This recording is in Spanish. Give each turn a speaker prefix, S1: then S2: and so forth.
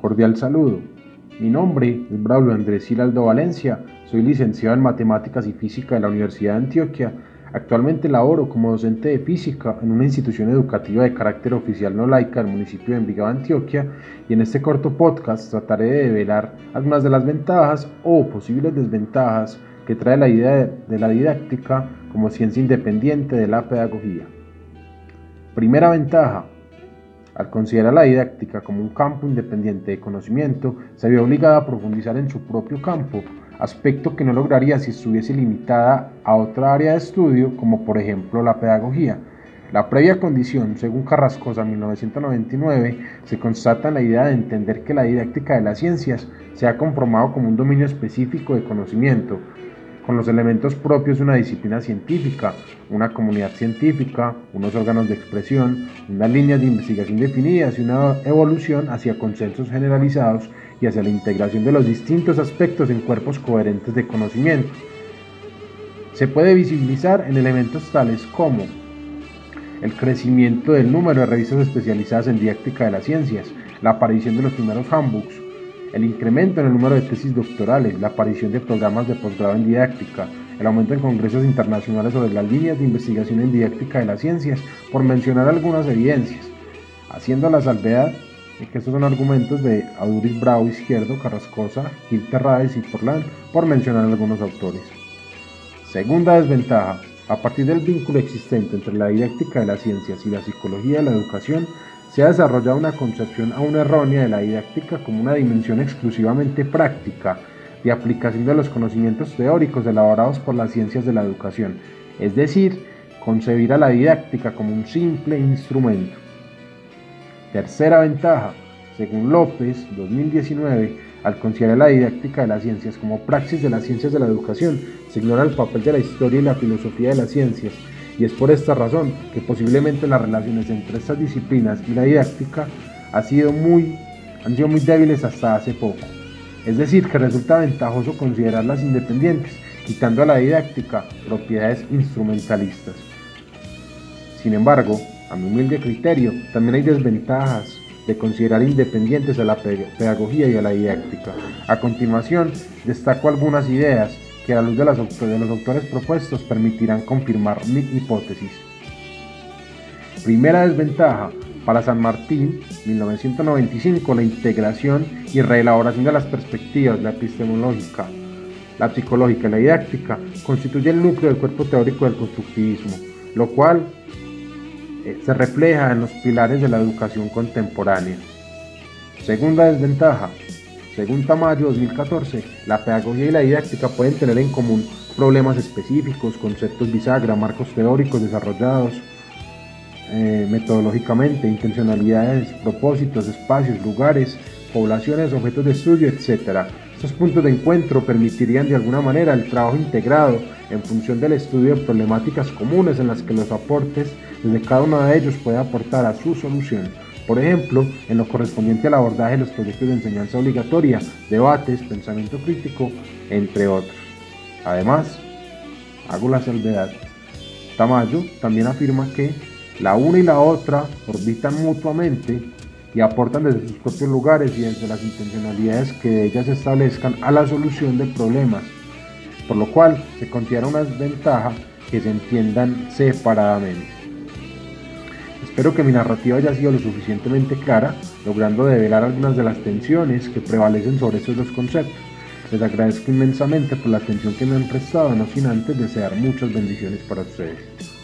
S1: Cordial saludo. Mi nombre es Braulio Andrés Giraldo Valencia, soy licenciado en Matemáticas y Física de la Universidad de Antioquia. Actualmente laboro como docente de física en una institución educativa de carácter oficial no laica del municipio de Envigado, Antioquia, y en este corto podcast trataré de develar algunas de las ventajas o posibles desventajas que trae la idea de la didáctica como ciencia independiente de la pedagogía. Primera ventaja, al considerar la didáctica como un campo independiente de conocimiento, se ve obligada a profundizar en su propio campo, aspecto que no lograría si estuviese limitada a otra área de estudio, como por ejemplo la pedagogía. La previa condición, según Carrascosa 1999, se constata en la idea de entender que la didáctica de las ciencias se ha conformado como un dominio específico de conocimiento, con los elementos propios de una disciplina científica, una comunidad científica, unos órganos de expresión, unas líneas de investigación definidas y una evolución hacia consensos generalizados y hacia la integración de los distintos aspectos en cuerpos coherentes de conocimiento. Se puede visibilizar en elementos tales como el crecimiento del número de revistas especializadas en didáctica de las ciencias, la aparición de los primeros handbooks, el incremento en el número de tesis doctorales, la aparición de programas de posgrado en didáctica, el aumento en congresos internacionales sobre las líneas de investigación en didáctica de las ciencias, por mencionar algunas evidencias, haciendo la salvedad de que estos son argumentos de Aduris Bravo Izquierdo, Carrascosa, Gil Terrades y Portland, por mencionar algunos autores. Segunda desventaja, a partir del vínculo existente entre la didáctica de las ciencias y la psicología de la educación, se ha desarrollado una concepción aún errónea de la didáctica como una dimensión exclusivamente práctica de aplicación de los conocimientos teóricos elaborados por las ciencias de la educación, es decir, concebir a la didáctica como un simple instrumento. Tercera ventaja, según López, 2019, al considerar la didáctica de las ciencias como praxis de las ciencias de la educación, se ignora el papel de la historia y la filosofía de las ciencias y es por esta razón que posiblemente las relaciones entre estas disciplinas y la didáctica han sido muy, han sido muy débiles hasta hace poco. Es decir, que resulta ventajoso considerarlas independientes, quitando a la didáctica propiedades instrumentalistas. Sin embargo, a mi humilde criterio, también hay desventajas de considerar independientes a la pedagogía y a la didáctica. A continuación, destaco algunas ideas que a luz de, de los autores propuestos permitirán confirmar mi hipótesis. Primera desventaja, para San Martín, 1995, la integración y reelaboración de las perspectivas, la epistemológica, la psicológica y la didáctica constituye el núcleo del cuerpo teórico del constructivismo, lo cual eh, se refleja en los pilares de la educación contemporánea. Segunda desventaja, según Tamayo 2014, la pedagogía y la didáctica pueden tener en común problemas específicos, conceptos bisagra, marcos teóricos desarrollados eh, metodológicamente, intencionalidades, propósitos, espacios, lugares, poblaciones, objetos de estudio, etc. Estos puntos de encuentro permitirían de alguna manera el trabajo integrado en función del estudio de problemáticas comunes en las que los aportes desde cada uno de ellos puede aportar a su solución por ejemplo, en lo correspondiente al abordaje de los proyectos de enseñanza obligatoria, debates, pensamiento crítico, entre otros. Además, hago la salvedad. Tamayo también afirma que la una y la otra orbitan mutuamente y aportan desde sus propios lugares y desde las intencionalidades que ellas establezcan a la solución de problemas, por lo cual se considera una desventaja que se entiendan separadamente. Espero que mi narrativa haya sido lo suficientemente clara, logrando develar algunas de las tensiones que prevalecen sobre estos dos conceptos. Les agradezco inmensamente por la atención que me han prestado, no sin antes desear muchas bendiciones para ustedes.